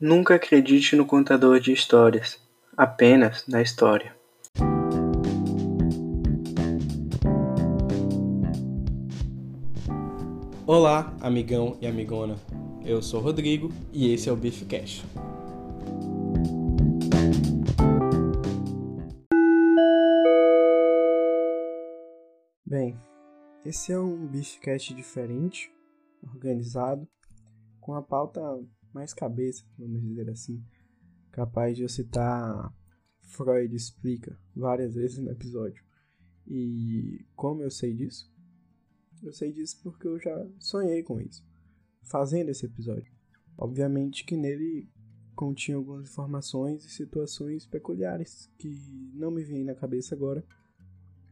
Nunca acredite no contador de histórias, apenas na história. Olá, amigão e amigona. Eu sou o Rodrigo e esse é o Beef Cash. Bem, esse é um Beefcast diferente, organizado, com a pauta mais cabeça, vamos dizer assim, capaz de eu citar Freud explica várias vezes no episódio. E como eu sei disso? Eu sei disso porque eu já sonhei com isso, fazendo esse episódio. Obviamente que nele continha algumas informações e situações peculiares que não me vêm na cabeça agora,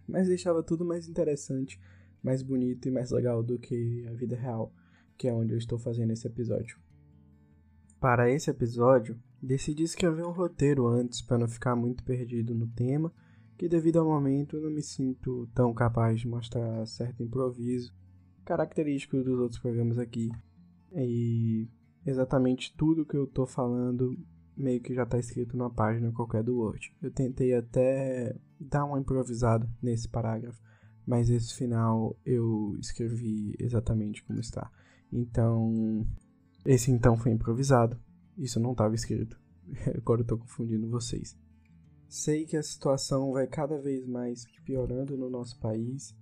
mas deixava tudo mais interessante mais bonito e mais legal do que a vida real, que é onde eu estou fazendo esse episódio. Para esse episódio, decidi escrever um roteiro antes para não ficar muito perdido no tema, que devido ao momento não me sinto tão capaz de mostrar certo improviso, característico dos outros programas aqui. E exatamente tudo que eu estou falando meio que já está escrito numa página qualquer do Word. Eu tentei até dar uma improvisada nesse parágrafo, mas esse final eu escrevi exatamente como está. Então, esse então foi improvisado. Isso não estava escrito. Agora eu estou confundindo vocês. Sei que a situação vai cada vez mais piorando no nosso país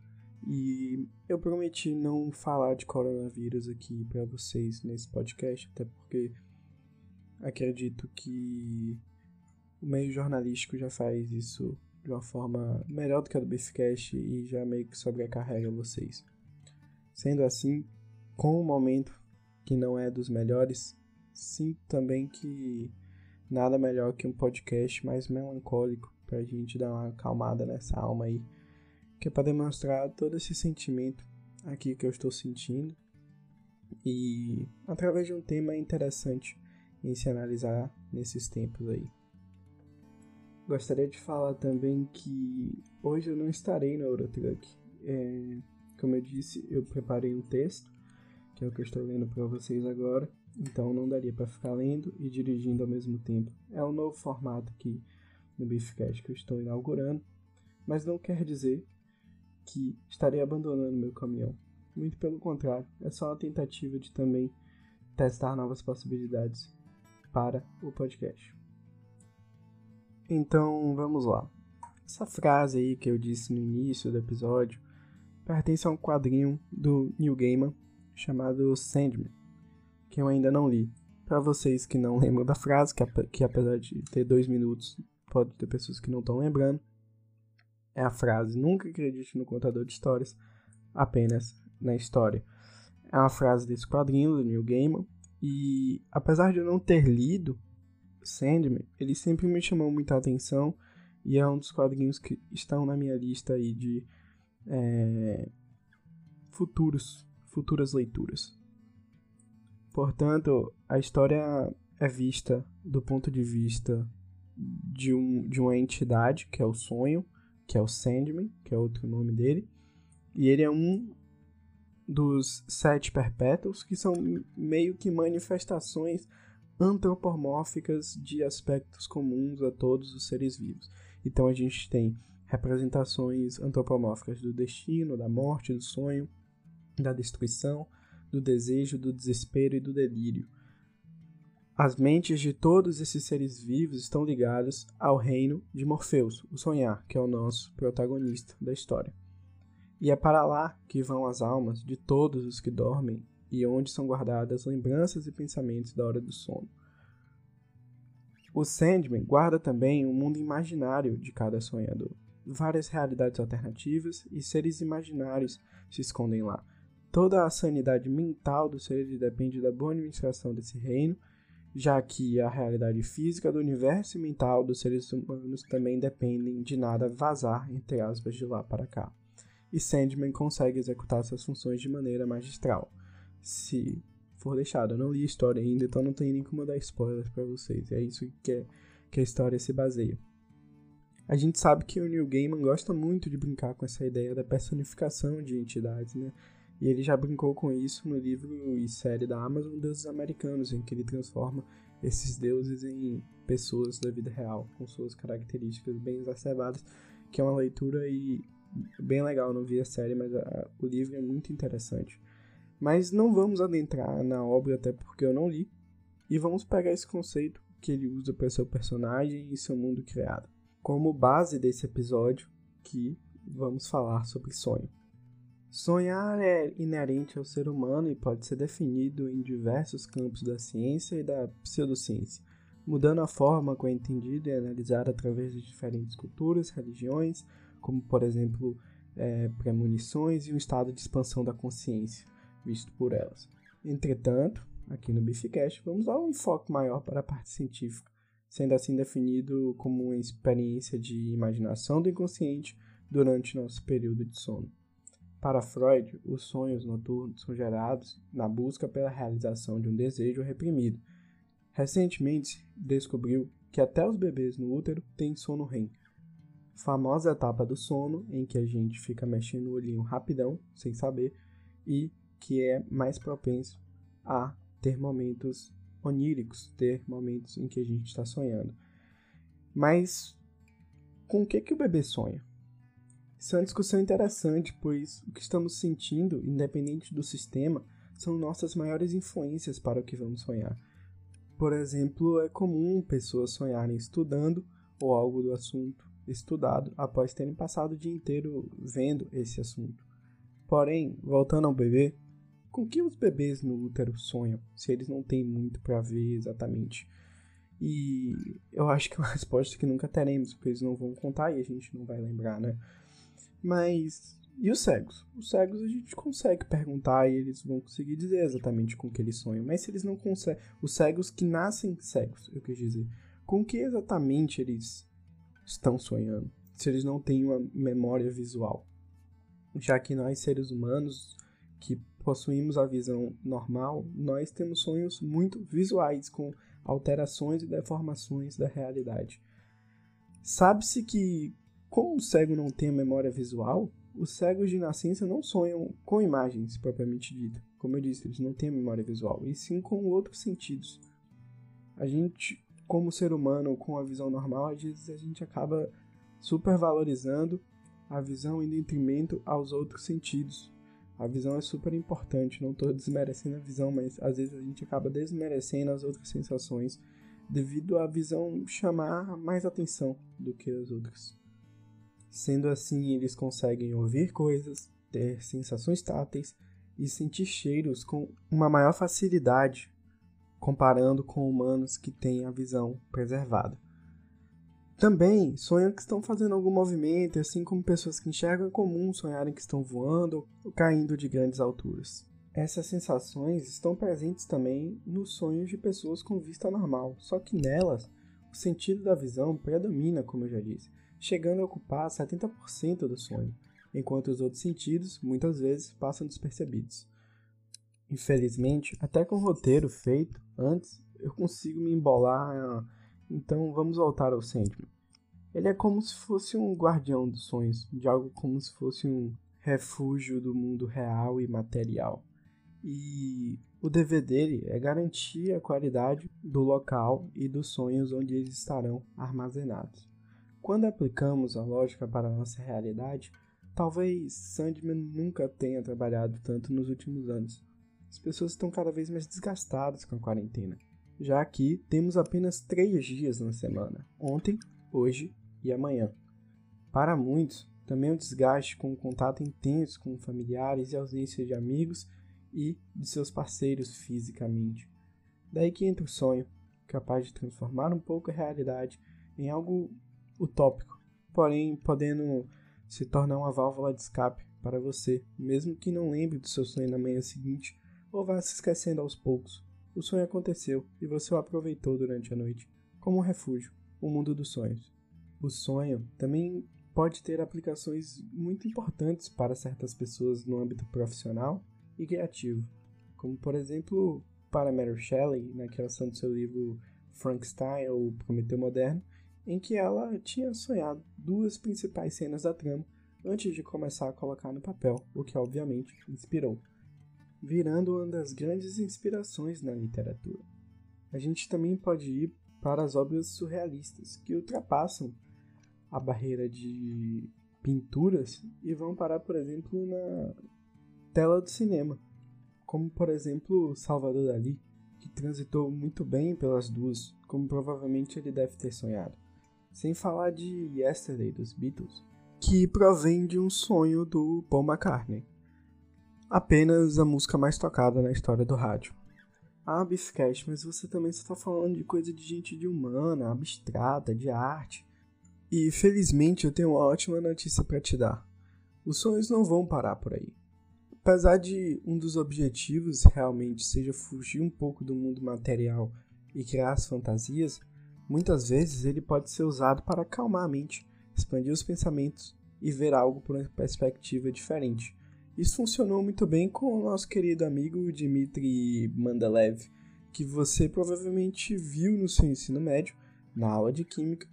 e eu prometi não falar de coronavírus aqui para vocês nesse podcast, até porque acredito que o meio jornalístico já faz isso de uma forma melhor do que a do Beefcast e já meio que sobrecarrega vocês. Sendo assim, com o momento que não é dos melhores, sinto também que nada melhor que um podcast mais melancólico pra gente dar uma acalmada nessa alma aí, que é para demonstrar todo esse sentimento aqui que eu estou sentindo e através de um tema interessante em se analisar nesses tempos aí. Gostaria de falar também que hoje eu não estarei no Eurotruck. É, como eu disse, eu preparei um texto, que é o que eu estou lendo para vocês agora, então não daria para ficar lendo e dirigindo ao mesmo tempo. É um novo formato aqui no Beefcast que eu estou inaugurando, mas não quer dizer que estarei abandonando meu caminhão. Muito pelo contrário, é só uma tentativa de também testar novas possibilidades para o podcast. Então, vamos lá. Essa frase aí que eu disse no início do episódio pertence a um quadrinho do Neil Gaiman chamado Sandman, que eu ainda não li. Para vocês que não lembram da frase, que, que apesar de ter dois minutos, pode ter pessoas que não estão lembrando, é a frase: Nunca acredite no contador de histórias, apenas na história. É uma frase desse quadrinho do Neil Gaiman, e apesar de eu não ter lido Sandman, ele sempre me chamou muita atenção e é um dos quadrinhos que estão na minha lista aí de é, futuros, futuras leituras. Portanto, a história é vista do ponto de vista de, um, de uma entidade, que é o sonho, que é o Sandman, que é outro nome dele, e ele é um dos sete perpétuos, que são meio que manifestações antropomórficas de aspectos comuns a todos os seres vivos. Então a gente tem representações antropomórficas do destino, da morte, do sonho, da destruição, do desejo, do desespero e do delírio. As mentes de todos esses seres vivos estão ligadas ao reino de Morpheus, o sonhar, que é o nosso protagonista da história. E é para lá que vão as almas de todos os que dormem e onde são guardadas lembranças e pensamentos da hora do sono. O Sandman guarda também um mundo imaginário de cada sonhador. Várias realidades alternativas e seres imaginários se escondem lá. Toda a sanidade mental dos seres depende da boa administração desse reino, já que a realidade física do universo e mental dos seres humanos também dependem de nada vazar, entre aspas, de lá para cá. E Sandman consegue executar suas funções de maneira magistral se for deixado. Eu não li a história ainda, então não tem nem como dar spoilers para vocês. É isso que, é, que a história se baseia. A gente sabe que o Neil Gaiman gosta muito de brincar com essa ideia da personificação de entidades, né? E ele já brincou com isso no livro e série da Amazon Deuses Americanos, em que ele transforma esses deuses em pessoas da vida real, com suas características bem exacerbadas, que é uma leitura e bem legal, não vi a série, mas a, o livro é muito interessante. Mas não vamos adentrar na obra, até porque eu não li, e vamos pegar esse conceito que ele usa para seu personagem e seu mundo criado, como base desse episódio que vamos falar sobre sonho. Sonhar é inerente ao ser humano e pode ser definido em diversos campos da ciência e da pseudociência, mudando a forma como é entendido e analisado através de diferentes culturas, religiões, como por exemplo é, premonições e um estado de expansão da consciência, visto por elas. Entretanto, aqui no Bificast, vamos dar um enfoque maior para a parte científica, sendo assim definido como uma experiência de imaginação do inconsciente durante nosso período de sono. Para Freud, os sonhos noturnos são gerados na busca pela realização de um desejo reprimido. Recentemente, descobriu que até os bebês no útero têm sono REM, famosa etapa do sono em que a gente fica mexendo o olhinho rapidão, sem saber, e que é mais propenso a ter momentos oníricos, ter momentos em que a gente está sonhando. Mas com o que, que o bebê sonha? Isso é uma discussão interessante, pois o que estamos sentindo, independente do sistema, são nossas maiores influências para o que vamos sonhar. Por exemplo, é comum pessoas sonharem estudando ou algo do assunto estudado após terem passado o dia inteiro vendo esse assunto. Porém, voltando ao bebê, com que os bebês no útero sonham, se eles não têm muito para ver exatamente? E eu acho que é uma resposta que nunca teremos, porque eles não vão contar e a gente não vai lembrar, né? Mas e os cegos? Os cegos a gente consegue perguntar e eles vão conseguir dizer exatamente com que eles sonham. Mas se eles não conseguem. Os cegos que nascem cegos, eu quis dizer. Com que exatamente eles estão sonhando? Se eles não têm uma memória visual. Já que nós, seres humanos, que possuímos a visão normal, nós temos sonhos muito visuais, com alterações e deformações da realidade. Sabe-se que, como o cego não tem a memória visual, os cegos de nascença não sonham com imagens propriamente dita. Como eu disse, eles não têm a memória visual, e sim com outros sentidos. A gente, como ser humano com a visão normal, às vezes a gente acaba supervalorizando a visão em detrimento aos outros sentidos, a visão é super importante, não estou desmerecendo a visão, mas às vezes a gente acaba desmerecendo as outras sensações devido à visão chamar mais atenção do que as outras. Sendo assim, eles conseguem ouvir coisas, ter sensações táteis e sentir cheiros com uma maior facilidade comparando com humanos que têm a visão preservada. Também sonham que estão fazendo algum movimento, assim como pessoas que enxergam é comum sonharem que estão voando ou caindo de grandes alturas. Essas sensações estão presentes também nos sonhos de pessoas com vista normal, só que nelas o sentido da visão predomina, como eu já disse, chegando a ocupar 70% do sonho, enquanto os outros sentidos muitas vezes passam despercebidos. Infelizmente, até com o roteiro feito antes, eu consigo me embolar então vamos voltar ao Sandman. Ele é como se fosse um guardião dos sonhos, de algo como se fosse um refúgio do mundo real e material. E o dever dele é garantir a qualidade do local e dos sonhos onde eles estarão armazenados. Quando aplicamos a lógica para a nossa realidade, talvez Sandman nunca tenha trabalhado tanto nos últimos anos. As pessoas estão cada vez mais desgastadas com a quarentena já que temos apenas três dias na semana: ontem, hoje e amanhã. Para muitos, também o desgaste com o contato intenso com familiares e ausência de amigos e de seus parceiros fisicamente. Daí que entra o sonho, capaz de transformar um pouco a realidade em algo utópico, porém podendo se tornar uma válvula de escape para você, mesmo que não lembre do seu sonho na manhã seguinte ou vá se esquecendo aos poucos. O sonho aconteceu e você o aproveitou durante a noite, como um refúgio, o um mundo dos sonhos. O sonho também pode ter aplicações muito importantes para certas pessoas no âmbito profissional e criativo, como por exemplo para Mary Shelley, na criação do seu livro Frankenstein ou Prometeu Moderno, em que ela tinha sonhado duas principais cenas da trama antes de começar a colocar no papel, o que obviamente inspirou. virando uma das grandes inspirações na literatura. A gente também pode ir para as obras surrealistas, que ultrapassam a barreira de pinturas e vão parar, por exemplo, na tela do cinema, como por exemplo Salvador Dali, que transitou muito bem pelas duas, como provavelmente ele deve ter sonhado. Sem falar de Yesterday dos Beatles, que provém de um sonho do Paul McCartney. Apenas a música mais tocada na história do rádio. Ah, Biffcast, mas você também está falando de coisa de gente de humana, abstrata, de arte. E felizmente eu tenho uma ótima notícia para te dar. Os sonhos não vão parar por aí. Apesar de um dos objetivos realmente seja fugir um pouco do mundo material e criar as fantasias, muitas vezes ele pode ser usado para acalmar a mente, expandir os pensamentos e ver algo por uma perspectiva diferente. Isso funcionou muito bem com o nosso querido amigo Dmitry Mandelev, que você provavelmente viu no seu ensino médio, na aula de Química,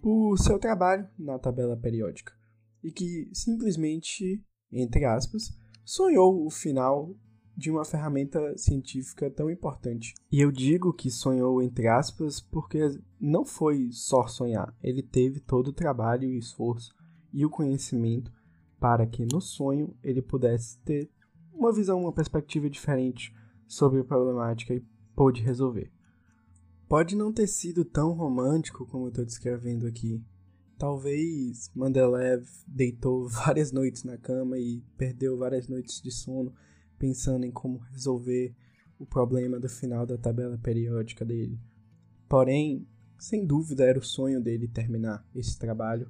por seu trabalho na tabela periódica, e que simplesmente, entre aspas, sonhou o final de uma ferramenta científica tão importante. E eu digo que sonhou entre aspas porque não foi só sonhar, ele teve todo o trabalho e esforço e o conhecimento para que no sonho ele pudesse ter uma visão, uma perspectiva diferente sobre a problemática e pôde resolver. Pode não ter sido tão romântico como eu estou descrevendo aqui. Talvez Mandelev deitou várias noites na cama e perdeu várias noites de sono pensando em como resolver o problema do final da tabela periódica dele. Porém, sem dúvida era o sonho dele terminar esse trabalho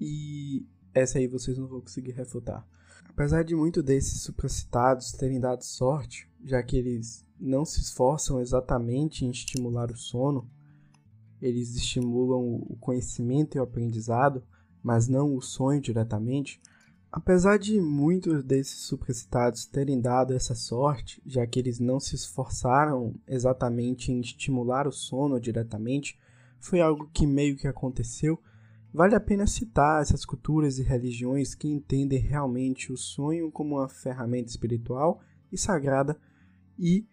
e essa aí vocês não vão conseguir refutar. Apesar de muito desses supracitados terem dado sorte, já que eles não se esforçam exatamente em estimular o sono, eles estimulam o conhecimento e o aprendizado, mas não o sonho diretamente. Apesar de muitos desses supracitados terem dado essa sorte, já que eles não se esforçaram exatamente em estimular o sono diretamente, foi algo que meio que aconteceu Vale a pena citar essas culturas e religiões que entendem realmente o sonho como uma ferramenta espiritual e sagrada, e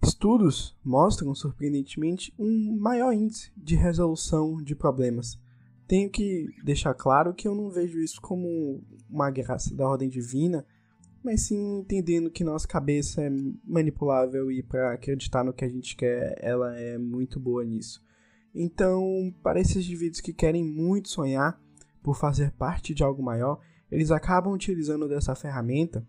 estudos mostram, surpreendentemente, um maior índice de resolução de problemas. Tenho que deixar claro que eu não vejo isso como uma graça da ordem divina, mas sim entendendo que nossa cabeça é manipulável e para acreditar no que a gente quer, ela é muito boa nisso. Então, para esses indivíduos que querem muito sonhar por fazer parte de algo maior, eles acabam utilizando dessa ferramenta,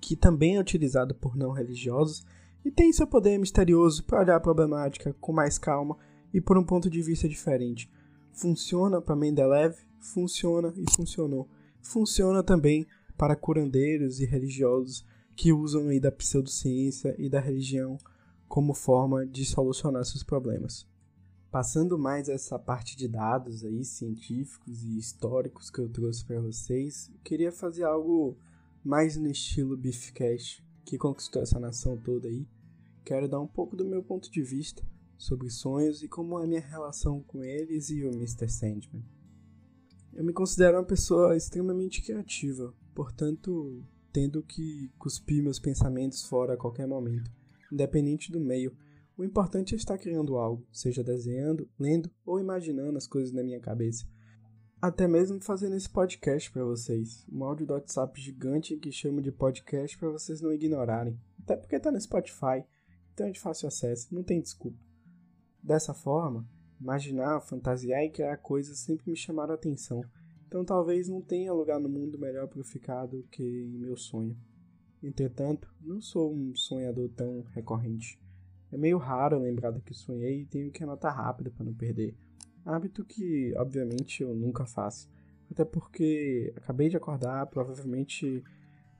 que também é utilizada por não religiosos e tem seu poder misterioso para olhar a problemática com mais calma e por um ponto de vista diferente. Funciona para Mendeleev, funciona e funcionou. Funciona também para curandeiros e religiosos que usam aí da pseudociência e da religião como forma de solucionar seus problemas. Passando mais essa parte de dados aí científicos e históricos que eu trouxe para vocês, eu queria fazer algo mais no estilo Beefcast, que conquistou essa nação toda aí. Quero dar um pouco do meu ponto de vista sobre sonhos e como é a minha relação com eles e o Mr. Sandman. Eu me considero uma pessoa extremamente criativa, portanto, tendo que cuspir meus pensamentos fora a qualquer momento, independente do meio o importante é estar criando algo, seja desenhando, lendo ou imaginando as coisas na minha cabeça. Até mesmo fazendo esse podcast para vocês, um áudio do WhatsApp gigante que chamo de podcast para vocês não ignorarem. Até porque está no Spotify, então é de fácil acesso, não tem desculpa. Dessa forma, imaginar, fantasiar e criar coisas sempre me chamaram a atenção, então talvez não tenha lugar no mundo melhor para eu ficar do que em meu sonho. Entretanto, não sou um sonhador tão recorrente. É meio raro lembrar do que sonhei e tenho que anotar rápido para não perder. Hábito que, obviamente, eu nunca faço. Até porque acabei de acordar, provavelmente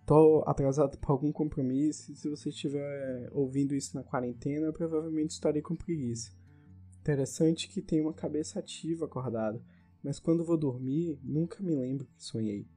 tô atrasado para algum compromisso. E se você estiver ouvindo isso na quarentena, provavelmente estarei com preguiça. Interessante que tenho uma cabeça ativa acordada, mas quando vou dormir, nunca me lembro que sonhei.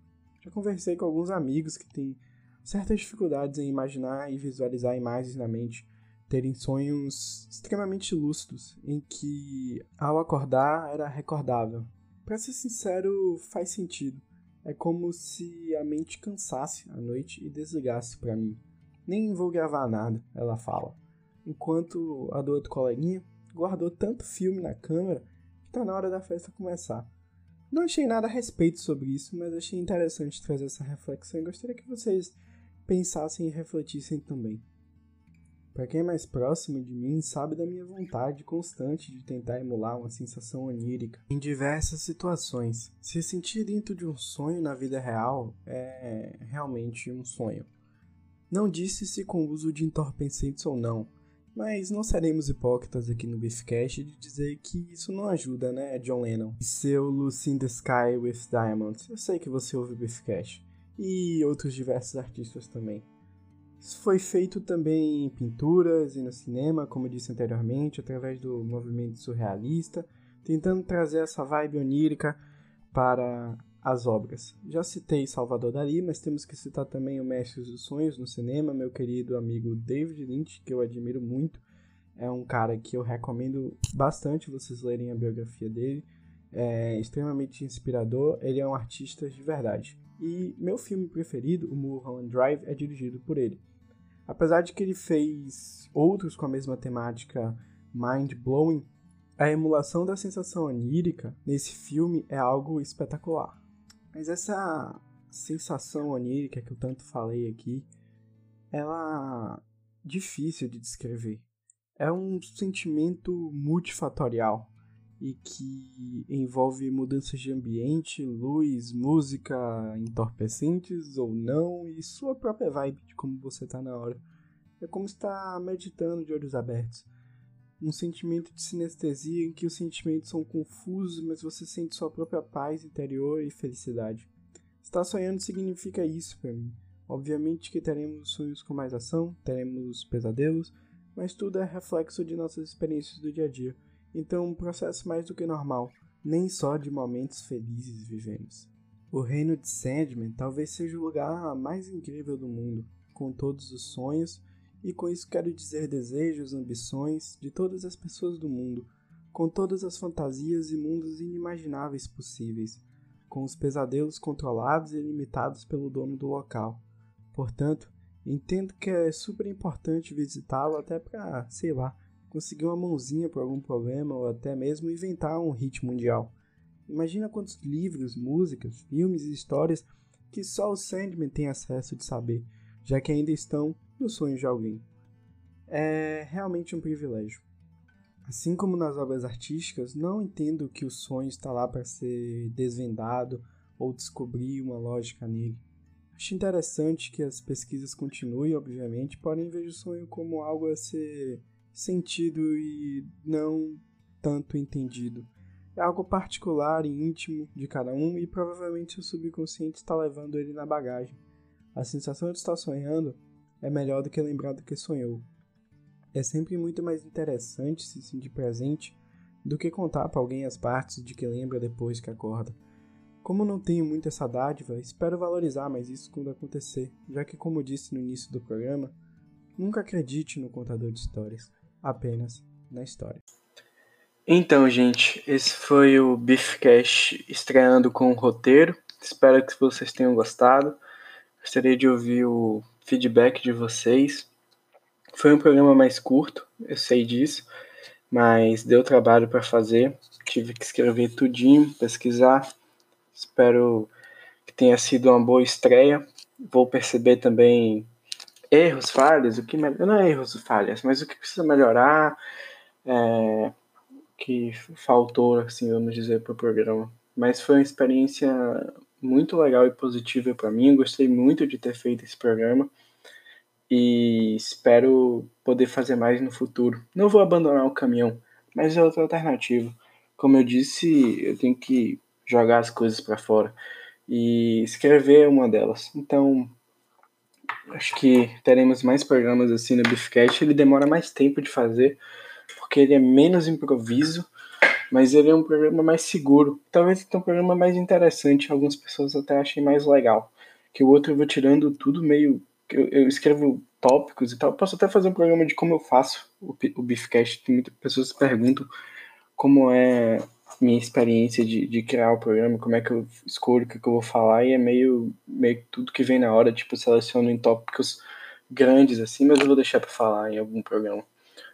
Já conversei com alguns amigos que têm certas dificuldades em imaginar e visualizar imagens na mente terem sonhos extremamente lúcidos, em que ao acordar era recordável. Para ser sincero, faz sentido. É como se a mente cansasse à noite e desligasse para mim. Nem vou gravar nada, ela fala. Enquanto a do outro coleguinha guardou tanto filme na câmera que tá na hora da festa começar. Não achei nada a respeito sobre isso, mas achei interessante trazer essa reflexão e gostaria que vocês pensassem e refletissem também. Para quem é mais próximo de mim, sabe da minha vontade constante de tentar emular uma sensação onírica em diversas situações. Se sentir dentro de um sonho na vida real é realmente um sonho. Não disse se com uso de entorpecentes ou não, mas não seremos hipócritas aqui no Beefcast de dizer que isso não ajuda, né, John Lennon? Seu Lucy in the Sky with Diamonds. Eu sei que você ouve o Beefcast. E outros diversos artistas também. Isso foi feito também em pinturas e no cinema, como eu disse anteriormente, através do movimento surrealista, tentando trazer essa vibe onírica para as obras. Já citei Salvador Dali, mas temos que citar também o Mestre dos Sonhos no cinema, meu querido amigo David Lynch, que eu admiro muito. É um cara que eu recomendo bastante vocês lerem a biografia dele. É extremamente inspirador, ele é um artista de verdade. E meu filme preferido, o Mulholland Drive, é dirigido por ele. Apesar de que ele fez outros com a mesma temática mind-blowing, a emulação da sensação onírica nesse filme é algo espetacular. Mas essa sensação onírica que eu tanto falei aqui, ela é difícil de descrever. É um sentimento multifatorial e que envolve mudanças de ambiente, luz, música, entorpecentes ou não e sua própria vibe de como você está na hora. É como estar meditando de olhos abertos. Um sentimento de sinestesia em que os sentimentos são confusos, mas você sente sua própria paz interior e felicidade. Estar sonhando significa isso para mim. Obviamente que teremos sonhos com mais ação, teremos pesadelos, mas tudo é reflexo de nossas experiências do dia a dia então, um processo mais do que normal, nem só de momentos felizes vivemos. O reino de Sandman talvez seja o lugar mais incrível do mundo, com todos os sonhos, e com isso quero dizer desejos, ambições de todas as pessoas do mundo, com todas as fantasias e mundos inimagináveis possíveis, com os pesadelos controlados e limitados pelo dono do local. Portanto, entendo que é super importante visitá-lo até para, sei lá, conseguir uma mãozinha por algum problema ou até mesmo inventar um hit mundial. Imagina quantos livros, músicas, filmes e histórias que só o Sandman tem acesso de saber, já que ainda estão nos sonhos de alguém. É realmente um privilégio. Assim como nas obras artísticas, não entendo que o sonho está lá para ser desvendado ou descobrir uma lógica nele. Acho interessante que as pesquisas continuem, obviamente, porém vejo o sonho como algo a ser sentido e não tanto entendido. É algo particular e íntimo de cada um e provavelmente o subconsciente está levando ele na bagagem. A sensação de estar sonhando é melhor do que lembrar do que sonhou. É sempre muito mais interessante se sentir presente do que contar para alguém as partes de que lembra depois que acorda. Como não tenho muito essa dádiva, espero valorizar mais isso quando acontecer, já que, como disse no início do programa, nunca acredite no contador de histórias apenas na história. Então, gente, esse foi o Beefcast estreando com o roteiro. Espero que vocês tenham gostado. Gostaria de ouvir o feedback de vocês. Foi um programa mais curto, eu sei disso, mas deu trabalho para fazer. Tive que escrever tudinho, pesquisar. Espero que tenha sido uma boa estreia. Vou perceber também erros, falhas, o que não é erros, falhas, mas o que precisa melhorar, é, que faltou, assim, vamos dizer, para o programa. Mas foi uma experiência muito legal e positiva para mim. gostei muito de ter feito esse programa e espero poder fazer mais no futuro. Não vou abandonar o caminhão, mas é outra alternativa. Como eu disse, eu tenho que jogar as coisas para fora e escrever é uma delas. Então, Acho que teremos mais programas assim no Beefcast. Ele demora mais tempo de fazer, porque ele é menos improviso, mas ele é um programa mais seguro. Talvez tenha um programa mais interessante. Algumas pessoas até achem mais legal. Que o outro eu vou tirando tudo meio. Eu, eu escrevo tópicos e tal. posso até fazer um programa de como eu faço o, o Beefcast. Tem muitas pessoas que perguntam como é minha experiência de, de criar o programa, como é que eu escolho o que, que eu vou falar, e é meio, meio tudo que vem na hora, tipo, seleciono em tópicos grandes assim, mas eu vou deixar para falar em algum programa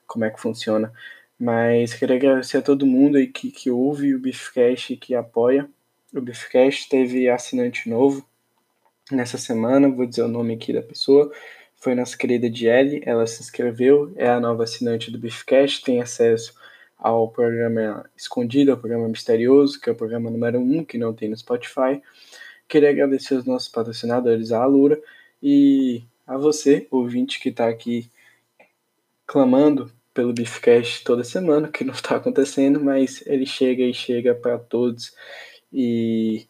como é que funciona. Mas queria agradecer a todo mundo aí que, que ouve o Beefcast e que apoia. O Beefcast teve assinante novo nessa semana, vou dizer o nome aqui da pessoa. Foi nossa querida Diele, ela se inscreveu, é a nova assinante do Beefcast, tem acesso ao programa Escondido, ao programa Misterioso, que é o programa número 1, um, que não tem no Spotify. Queria agradecer aos nossos patrocinadores, a Alura, e a você, ouvinte que está aqui clamando pelo Beefcast toda semana, que não está acontecendo, mas ele chega e chega para todos e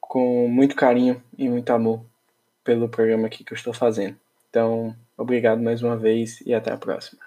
com muito carinho e muito amor pelo programa aqui que eu estou fazendo. Então, obrigado mais uma vez e até a próxima.